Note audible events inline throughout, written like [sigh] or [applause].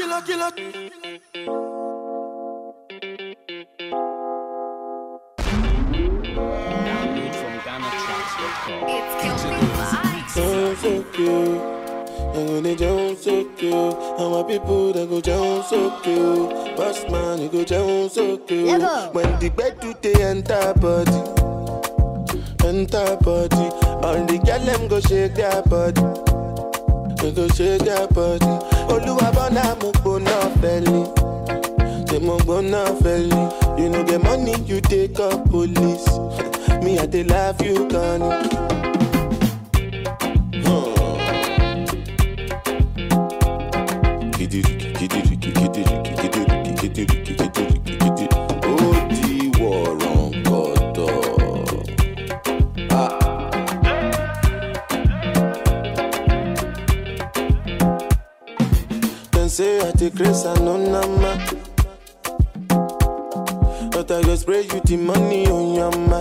killer, killer. Download from GhanaTracks.com. It's Kelvin Vibes. So, so cute. I'm gonna jump so cute. And my people that go jump so cute. Boss man, you go jump so cute. When the bed do they enter body, enter body. All the girl them go shake their body. They go shake their body. Oluwa bona mo belly. Say mo belly. You know the money you take up police. [laughs] Me I dey love you gone. Grace and no nama. But I go spray you the money on your ma.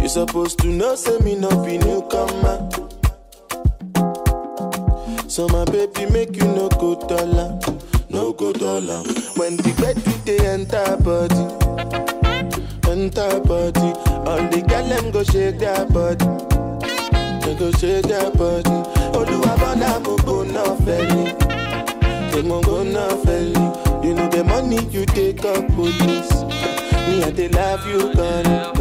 You supposed to know, say me no be newcomer. So my baby make you no go dollar, no go dollar. When the bed do they enter body, enter body. All the girl them go shake their body, they go shake their body. Oluwa bona mo go na felly, they mo go felly. You know the money you take up police. Me I dey love you, gone,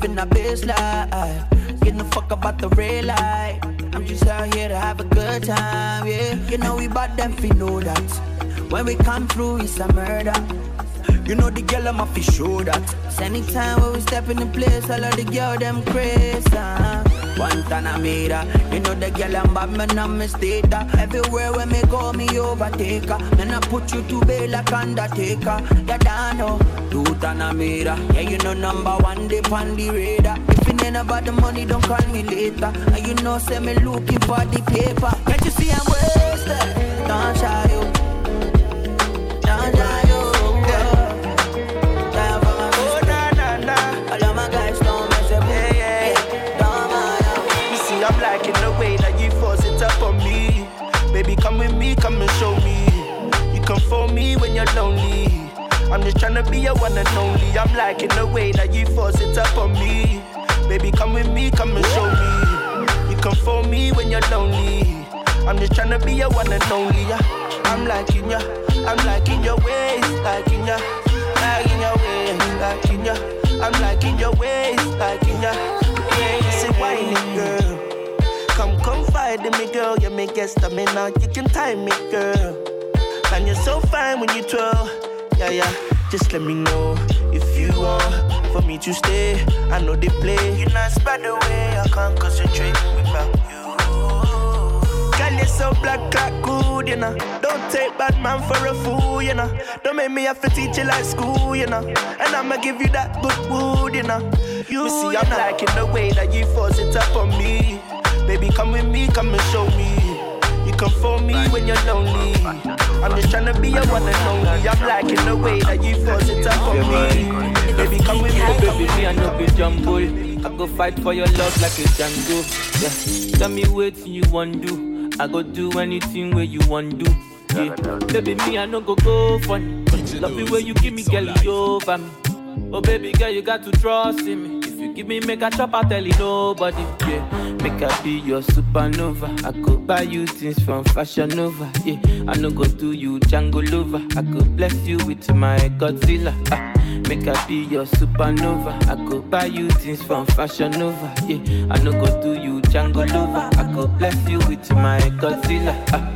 living a best life. Getting the fuck about the real life. I'm just out here to have a good time, yeah. You know we bought them, fi know that. When we come through, it's a murder. You know the girl I'm off show that. Anytime when we step in the place, all of the girl them crazy. I made. You know the girl I'm bad, man, I'm mistake her. Everywhere when me go, me overtake her. Then I put you to bed like Undertaker. You don't know. I made. Yeah, you know number one, they on the radar. If you ain't about the money, don't call me later. And you know, say me looking for the paper. Can't you see I'm wasted? Don't shy I'm just tryna be your one and only. I'm liking the way that you force it up on me. Baby, come with me, come and show me. You come for me when you're lonely. I'm just tryna be your one and only. Yeah. I'm liking ya, I'm liking your ways, liking ya, liking your ways, liking ya. I'm liking your ways, liking ya. Yeah, say whining girl. Come confide in me, girl. You make get stamina. You can time me, girl. And you're so fine when you twirl. Yeah, yeah. Just let me know if you want for me to stay. I know they play. You're not by the way I can't concentrate without you. Girl, you're so black like good, you know. Don't take bad man for a fool, you know. Don't make me have to teach you like school, you know. And I'ma give you that good wood, you know. You see, I'm liking the way that you force it up on me. Baby, come with me, come and show me. You can phone me when you're lonely. I'm just trying to be your one and only. I'm liking the way that you force it up on me. Baby, come with me, Oh, baby, with me, I me. know be jumble. I go fight for your love like a Django. Yeah. Tell me what you want to do. I go do anything where you want to do. Yeah. Baby, me, I no go go funny. Love the way you give me, girl, you over me. Oh, baby, girl, you got to trust in me. You give me make a chop, I tell you nobody. Yeah. Make I be your supernova. I could buy you things from Fashion Nova. Yeah. I no go do you Django lover. I could bless you with my Godzilla. Ah. Make I be your supernova. I could buy you things from Fashion Nova. Yeah, I no go do you Django lover. I could bless you with my Godzilla. Ah.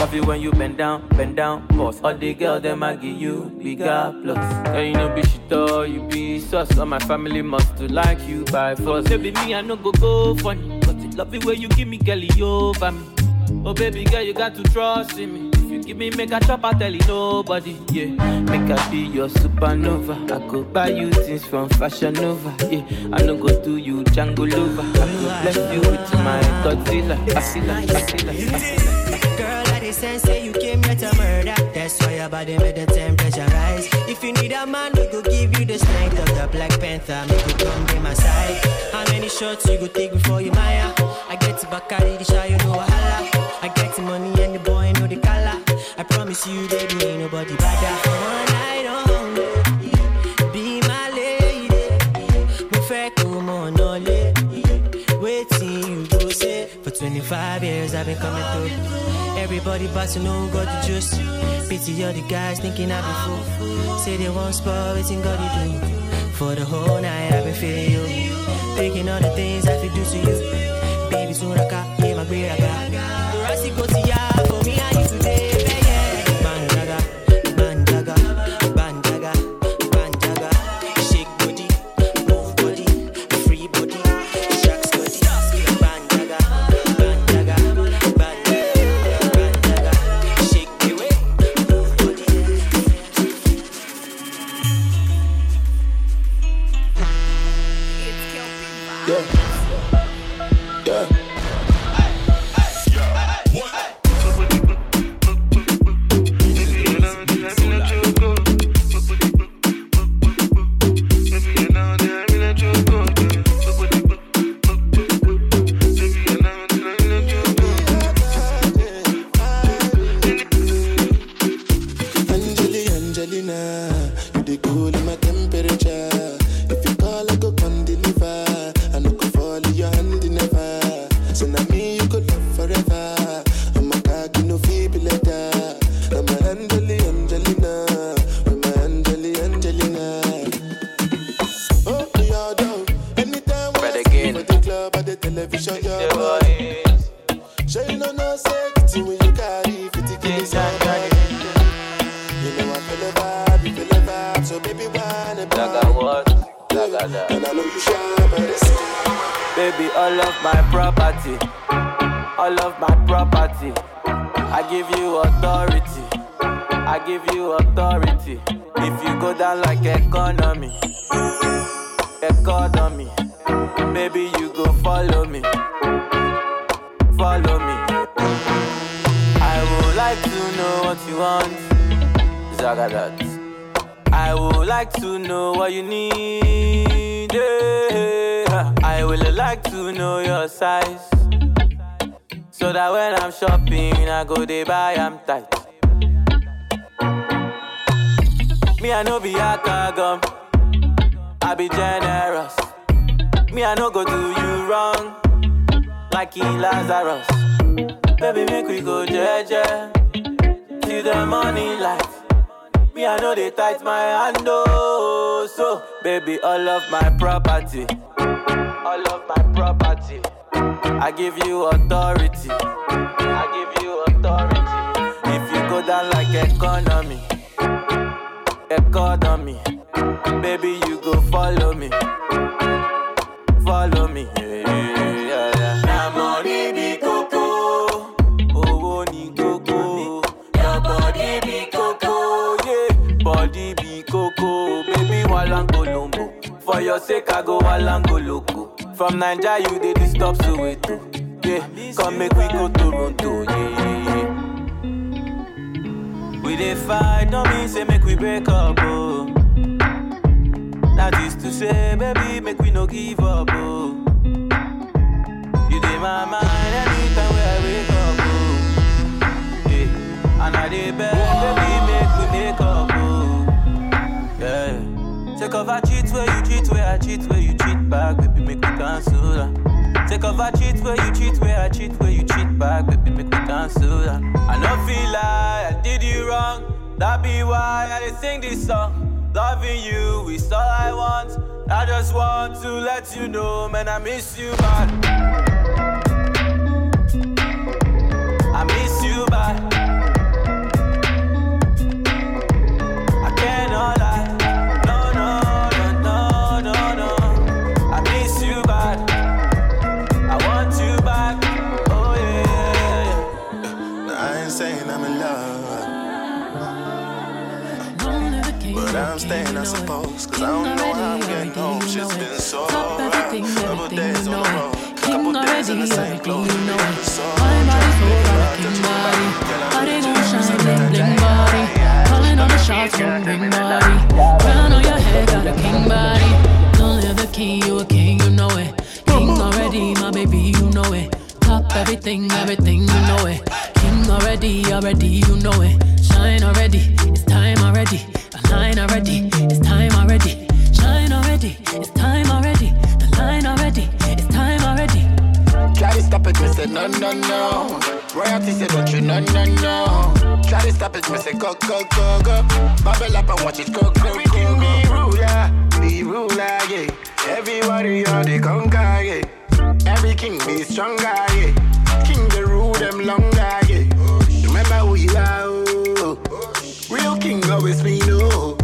Love you when you bend down, bend down, boss. All the girls them I give you bigger plus. Yeah, you know be shit or you be sus. All my family must to like you by force. Baby me I no go go funny, but it love the way you give me girlie over me. Oh baby girl you got to trust in me. If you give me make a chop, I tell you nobody. Yeah, make I be your supernova. I go buy you things from Fashion Nova. Yeah, I no go do you Django lover. I go bless you with my Godzilla. Godzilla, Godzilla, Godzilla. Girl, I dey sense say you came here to murder. That's why your body made the temperature rise. If you need a man, we go give the strength of the Black Panther. Make you come be my side. How many shots you go take before you Maya? I get to Bacardi, the shy, you know wahala. I get the money and the boy know the color. I promise you, baby, Everybody but to know got the juice Pity all the guys thinking I be fool. Say they won't spoil waiting God you do. For the whole night I've been feeling you. Thinking all the things I could do to you. Baby soon I got me my great I got give you authority. If you go down like economy, economy, baby, you go follow me, follow me. I would like to know what you want, Zagadat. I would like to know what you need. yeah. I would like to know your size. So that when I'm shopping, I go they buy I'm tight. Me, I know be a gum. I be generous. Me, I no go do you wrong. Like he Lazarus. Baby, make we go jeje. Till the money light. Me, I know they tight my hand, oh. So, baby, all of my property, all of my property, I give you authority. I give you authority. If you go down like economy, record on me. Baby, you go follow me. Follow me. Yeah, yeah. Money be coco. Body be coco. Yeah, body be coco. Baby. For your sake, I go walango loco. From Nigeria, you did disturb so. Yeah, come make we go Toronto. Yeah dey fight, don't mean say make we break up, oh. That is to say, baby, make we no give up, oh. You dey my mind anytime where I wake up, oh. Yeah, and I dey beg, baby, make we make up, oh. Yeah. Take off a cheat where you cheat, where I cheat, where you cheat back, baby, make me cancel that. Take off a cheat where you cheat, where I cheat, where you cheat back, baby, make me cancel that. I no feel like I did you wrong, that be why I dey sing this song. Loving you is all I want. I just want to let you know, man, I miss you bad. Go, go. Bubble up and watch it go, go, go, go. Be ruler, be ruler, yeah. Everybody on the conquer, yeah. Every king be stronger, yeah. King the rule them longer, yeah. Remember who you are, oh. Real king always be no.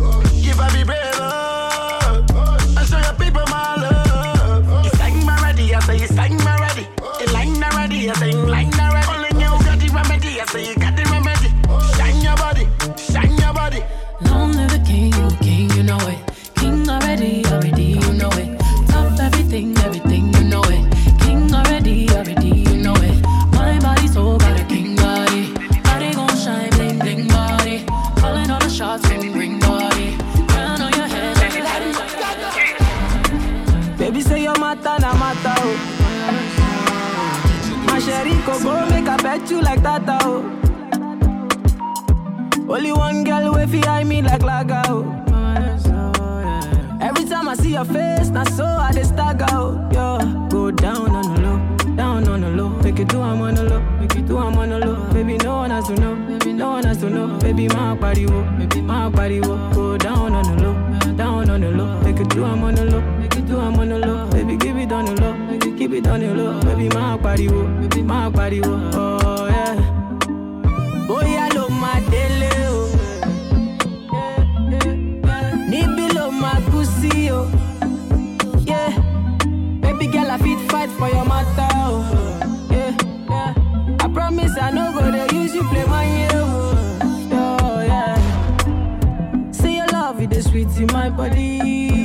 Like that oh. Only one girl way fi eye me like laga oh. Every time I see your face, na so I dey stagger oh. Yo, go down on the low, down on the low. Make it do I'm on the low, make it do I'm on the low. Baby no one has to know, baby no one has to know. Baby my body wo, baby my body wo. Go down on the low, down on the low. Make it do I'm on the low, do I'm on the low. Baby keep it on the low, keep it on the low. Baby my body wo, baby my body wo. Oh for your matter o. Yeah. Yeah. I promise I no go dey use you play my year. Oh, yeah. See your love, it is sweet in my body.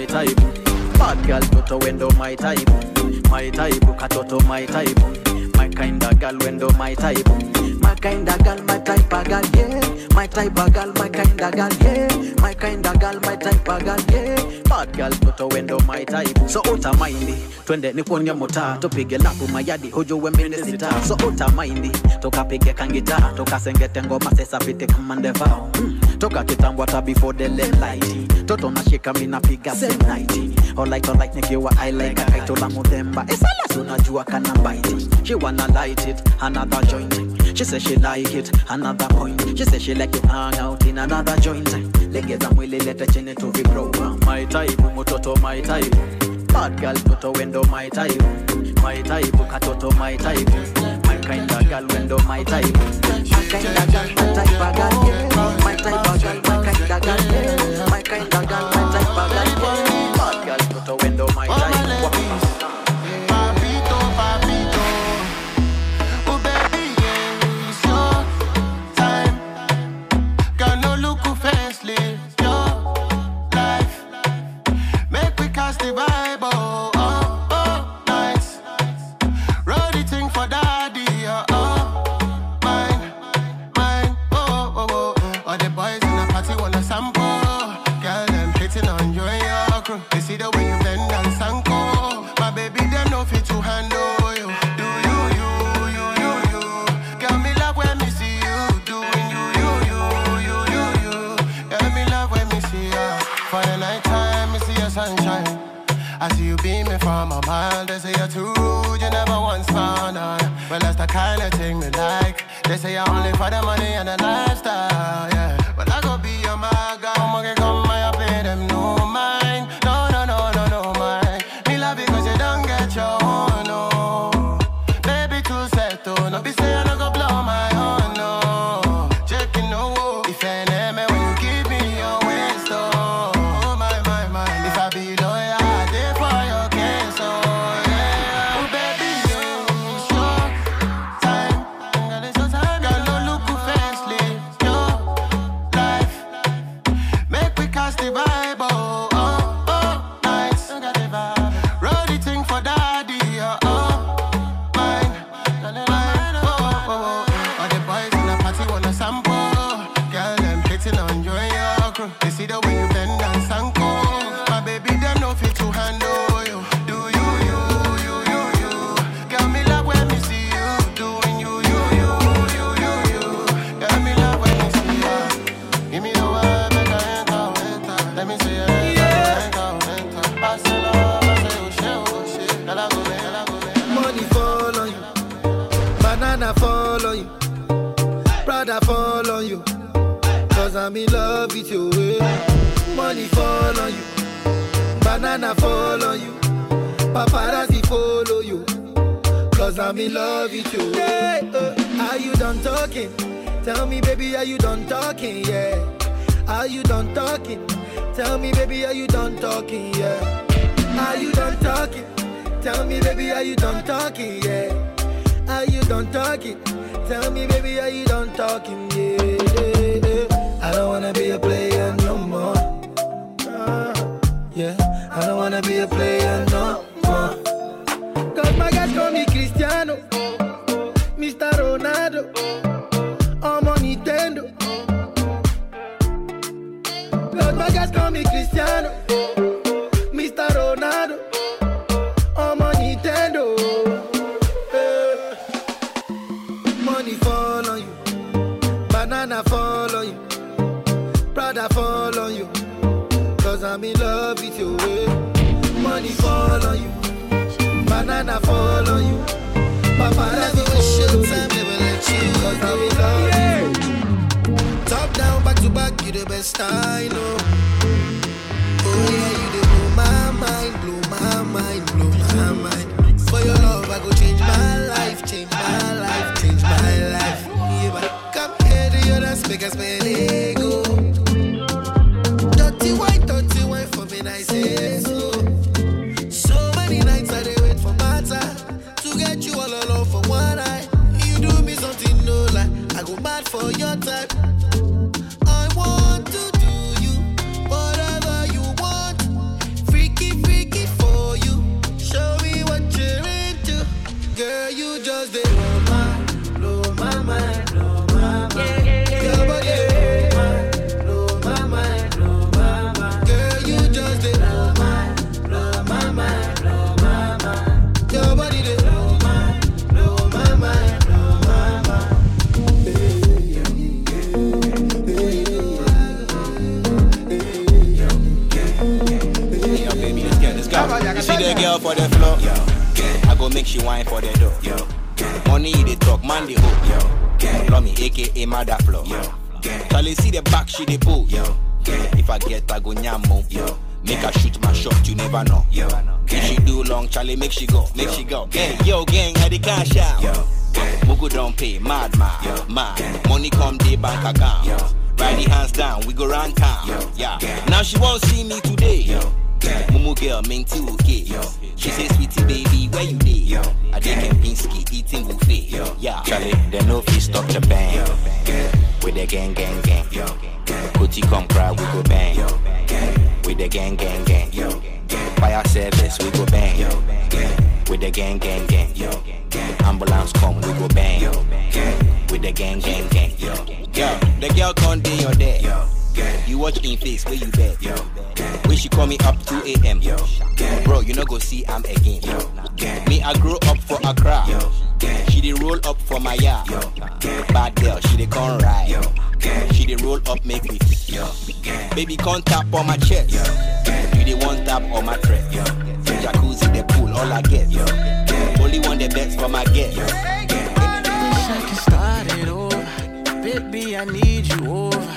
My type. Bad girl toto wendo my type. My type, katoto my type. My kinda girl wendo my type. My kinda girl, my type of girl, yeah. My type of girl, my kinda girl, yeah. My kinda girl, my type of girl, yeah. Bad girl toto wendo my type. So uta mindy, twende nikuonye mota, tupige lapu mayadi, hojo wembene sita. So uta mindy, tukapige kangita, tukasengete ngoma sesa vite kama ndevao. Mm. Toka kitambo hata before the late light. Toto nashika mimi napiga same night. Alright, alright, nikiwa I like. Akaitola muthemba isalazi unajua kana bite she wanna light it another joint. She say she like it another point. She say she like to hang out in another joint. Legeza mwili lete chini to it my type mtoto my type. Bad girl toto wendo my type. My type katoto my type. My kind of girl to my type. My kind of girl my type of girl. My type of girl my kind of girl. My kind of girl my type of girl out the window, my All life. you're too rude, you never once found on. Well, that's the kind of thing we like. They say you're only for the money and the lifestyle, yeah. me love you oh. too. Yeah, uh, are you done talking? Tell me, baby, are you done talking? Yeah. Are you done talking? Tell me, baby, are you done talking? Yeah. Are you done talking? Tell me, baby, are you done talking? Yeah. Are you done talking? Tell me, baby, are you done talking? Yeah. yeah, yeah. I don't wanna be a player no more. Yeah. I don't wanna be a player. Cristiano, Mr. Ronaldo. best I know. Oh yeah, you did blow my mind, blow my mind, blow my mind. For your love, I go change my life, change my the girl for the floor. I go make she wine for the door. Money they talk, man they hope. Yo, Love me, aka mother floor. Charlie see the back she they pull. If I get I go nyamo. Oh. Make her shoot my shot, you never know. Yo, If she do long, Charlie make she go, make she go. Hey, yo gang, I the cash out. Yo, Mugu don't pay, mad mad, mad. Money come day bank account. Ride the hands down, we go round town. Yeah. Now she won't see me today. Mumu girl, minty okay. She say, sweetie baby, where you dey? I dey Kempinski eating buffet. Yeah. Charlie, they no fit stop the bang. With the gang, gang, gang. Kuti come cry, we go bang. With the gang, gang, gang. Fire service, we go bang. With the gang, gang, gang. Ambulance come, we go bang. With the gang, gang, gang. Yo, the girl can't day your day. You watch in face where you bet. When she call me up 2 a.m. Bro, you no go see I'm again. Me, I grow up for a Accra. She dey roll up for my yard. Bad girl, she dey come ride. She dey roll up, make me. Baby, come tap on my chest. You dey one tap on my trap. Jacuzzi, the pool, all I get. Only one the best for my guest. Wish I could start it over. Baby, I need you over.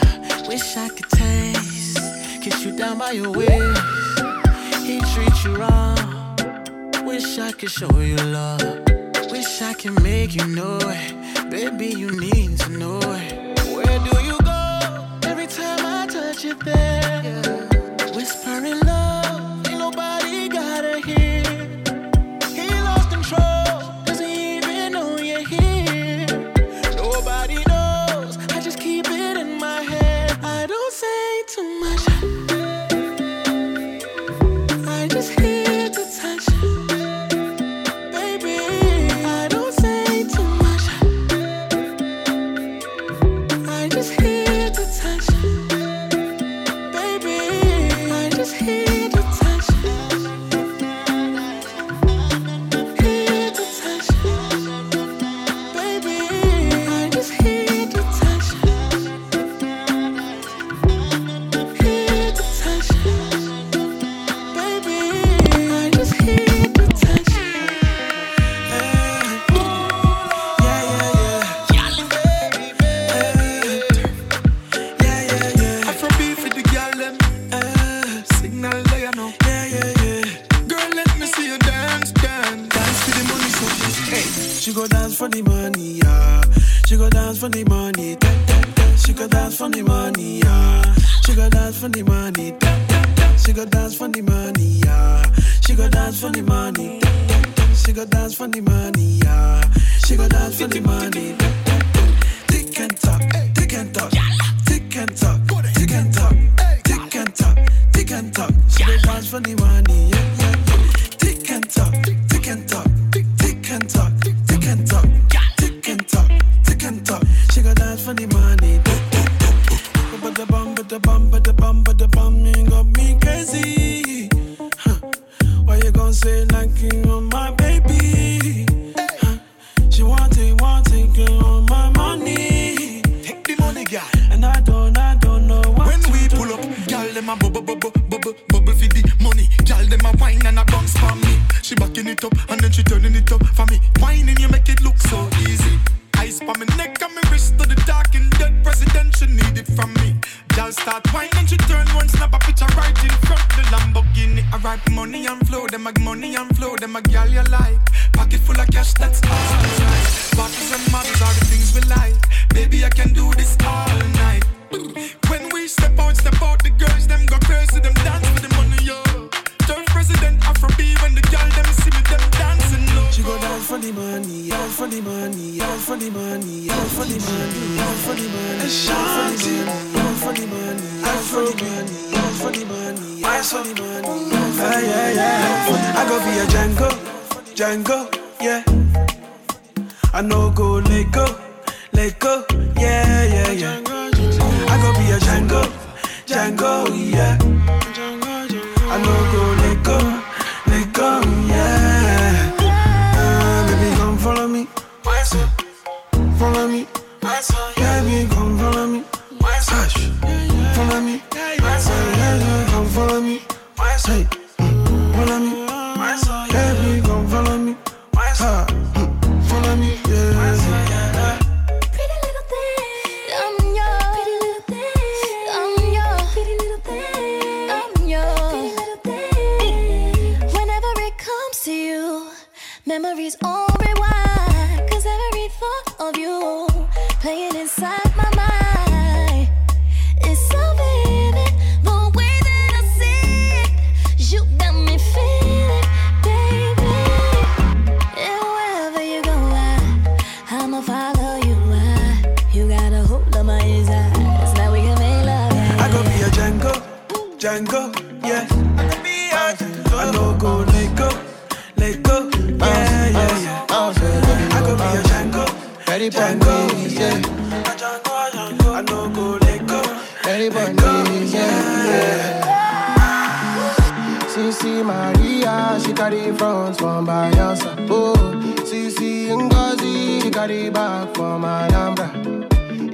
Wish I could taste. Kiss you down by your waist. He treats you wrong. Wish I could show you love. Wish I could make you know it. Baby, you need to know it. Where do you go? Every time I touch you there. Whispering She go dance for the money, yeah. She go dance for the money, da, da, da. She go dance for the money, yeah. She go dance for the money, da, da, da. She go dance for the money, yeah. She go dance for the money, da, da, da. She go dance for the money, yeah. She go dance for the money, da, da, da. Tick and talk, tick and talk, tick and talk, tick and talk, tick and talk, tick and talk. She go dance for the money, yeah. Girl start whining she turn one snap a picture right in front the Lamborghini. I write money and flow, them a money and flow, them a girl you like. Pocket full of cash, that's alright. Bottles and models are the things we like. Baby I can do this all night. When we step out, step out, the girls them go crazy, them dance for the money, all for the money, all for the money, all for the money, all for the money, Ashanti, all for the money, all for the money, all for the money, all for the money, yeah, yeah, yeah. I go be a Django, Django, yeah. I know go let go, let go, yeah, yeah, yeah. I go be a Django, Django, yeah. I know go let go, let go. Follow me. Baby, come follow me. Hush. Follow me. Yeah, come follow me. Hey, carry back from Alhambra.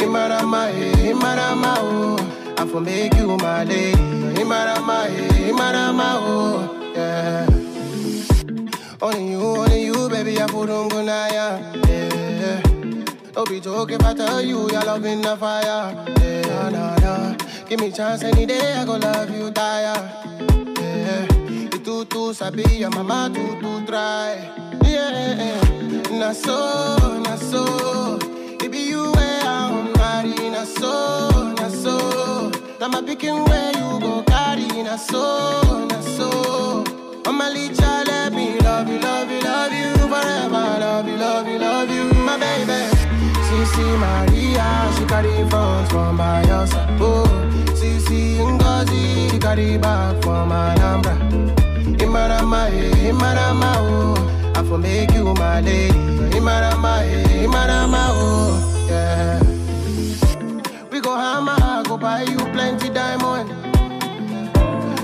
Imarama, eh, Imarama, oh, I for make you my lady. Imarama, eh, Imarama, oh, yeah. Only you, only you, baby, I put on gunaya, yeah. Don't be joking if I tell you your love in the fire, yeah, nah, nah. Give me chance any day, I go love you, tire. Yeah, you too too sabi, your mama too too try. Yeah, na so, na so. It be you where I'm marry, na so, na so. Now my picking where you go carry, na so, na so. Mama Licha, let me love you, love you, love you forever. Love you, love you, love you, my baby. Sisi Maria, she carry front from Bayelsa. Oh, Sisi Ngozi, she carry back from Alhambra. Imarama, eh, Imarama, oh, I for make you my lady. Imarama, eh, Imarama, oh, yeah. We go hammer, I go buy you plenty diamond.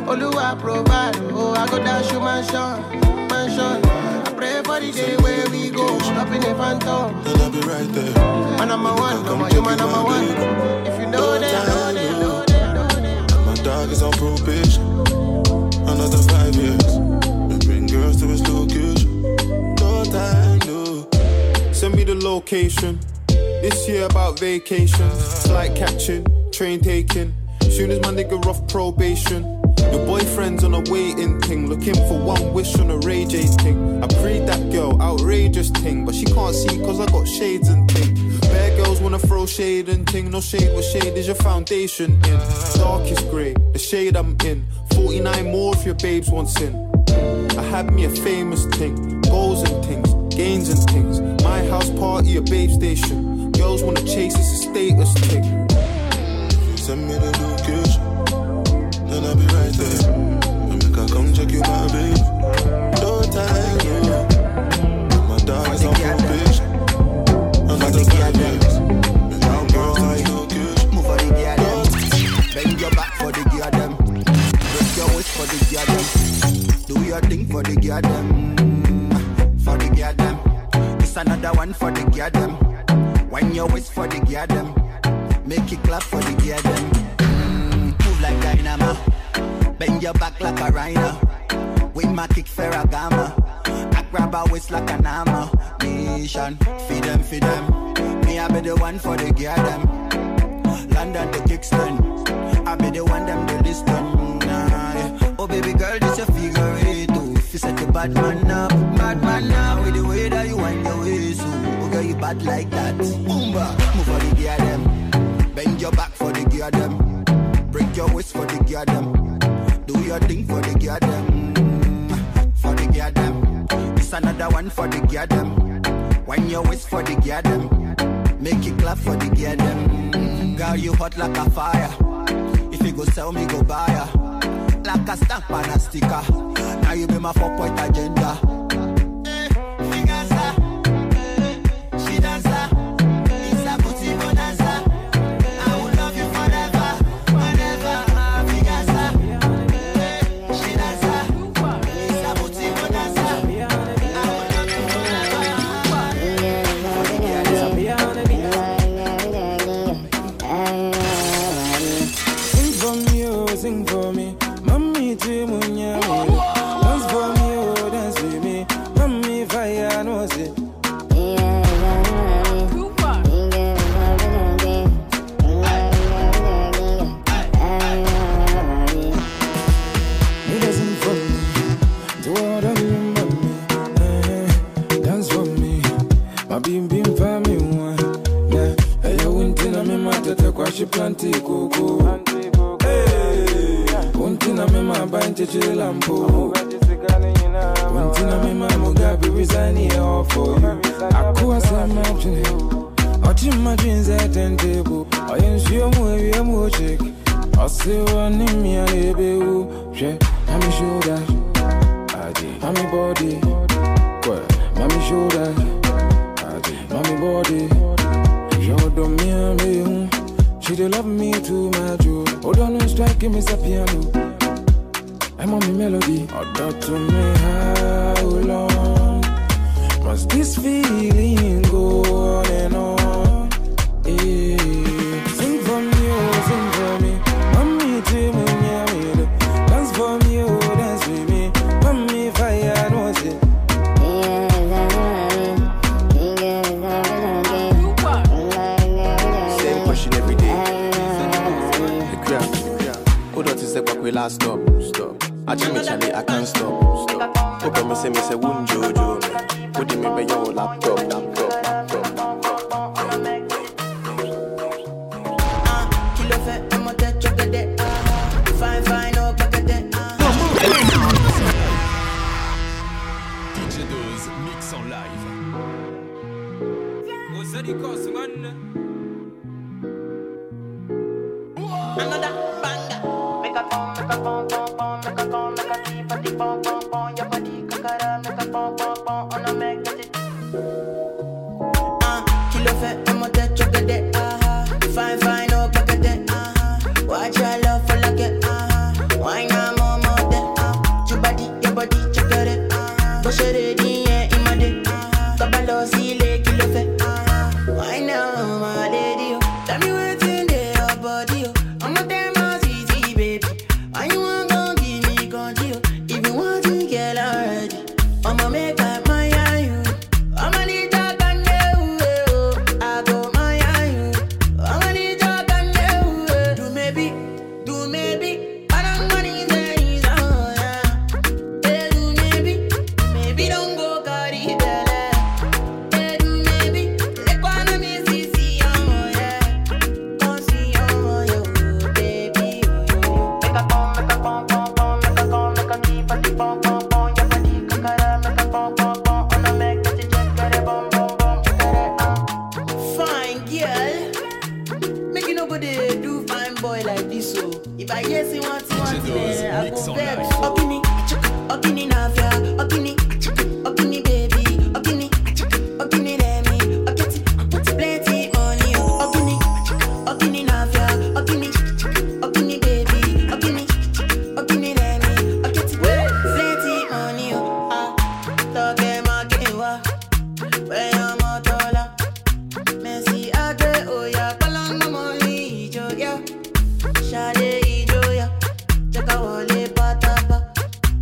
Oluwa provide, oh, I go dash you mansion, mansion. I pray for the day where we go, up in the phantom. And I'll be right there. Man, I'm a one, number you, man, I'm a one. If you know that, know that, know that. And my dog is on probation. Another five years. His location. No time, no. Send me the location. This year about vacations, flight catching, train taking. Soon as my nigga off probation. Your boyfriend's on a waiting thing, looking for one wish on a Ray J thing. I prayed that girl, outrageous thing, but she can't see cause I got shades and thing. Bad girls wanna throw shade and ting, no shade, what shade is your foundation in? Darkest grey, the shade I'm in. 49 more if your babes want sin. Had me a famous thing, goals and things, gains and things. My house party, a babe station. Girls wanna chase, it's a status thing. Send me the location. Then I'll be right there. Bad man up, bad man up. With the way that you wind your waist, oh, oh girl you bad like that. Boomba, move for the gear them. Bend your back for the gear them. Break your waist for the gear them. Do your thing for the gear them. For the gear them. It's another one for the gear them. Wind your waist for the gear them. Make it clap for the gear them. Girl, you hot like a fire. If you go sell me, go buy ya. Like a stamp and a sticker. You be my four point agenda. koko untina mema abanje chile lampo untina mema mugabe resign here all for you akuwa sema chile ọtí mmadụ nze tente bụ onye nsi omu ewie mu oche ọsịwọ n'imi ya ebe ewu hwe mami shoda mami bọdi kwe mami shoda mami bọdi yọdọ mmiri ehu she dey love me too much, oh. Hold on, no strike, me some piano. I'm on my melody. Ah, oh, God, to me, how long must this feeling can't stop, stop. I tell me, Charlie, I can't stop, stop. Don't promise me, say, won't Jojo. Put him in my own lap.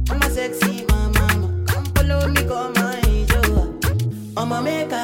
I'm a sexy mama, come follow me, come. I'm a maker.